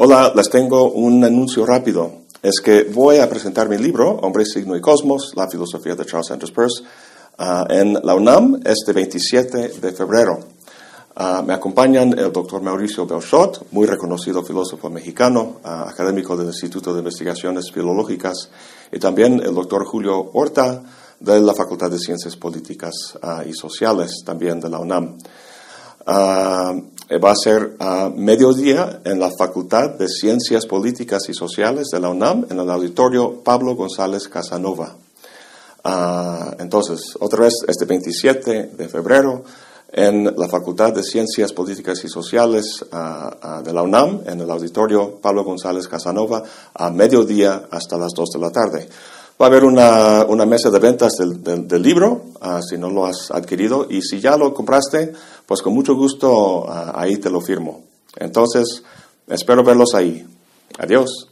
Hola, les tengo un anuncio rápido. Es que voy a presentar mi libro, Hombre, Signo y Cosmos, la filosofía de Charles Sanders Peirce, ah, en la UNAM este 27 de febrero. Ah, me acompañan el doctor Mauricio Belchot, muy reconocido filósofo mexicano, ah, académico del Instituto de Investigaciones Filológicas, y también el doctor Julio Horta, de la Facultad de Ciencias Políticas y Sociales, también de la UNAM. Va a ser a mediodía en la Facultad de Ciencias Políticas y Sociales de la UNAM, en el auditorio Pablo González Casanova. entonces, otra vez, este 27 de febrero, en la Facultad de Ciencias Políticas y Sociales ah, ah, de la UNAM, en el auditorio Pablo González Casanova, a mediodía hasta las 2 de la tarde. Va a haber una, una mesa de ventas del, del, libro, ah, si no lo has adquirido, y si ya lo compraste, pues con mucho gusto ahí te lo firmo. Entonces, espero verlos ahí. Adiós.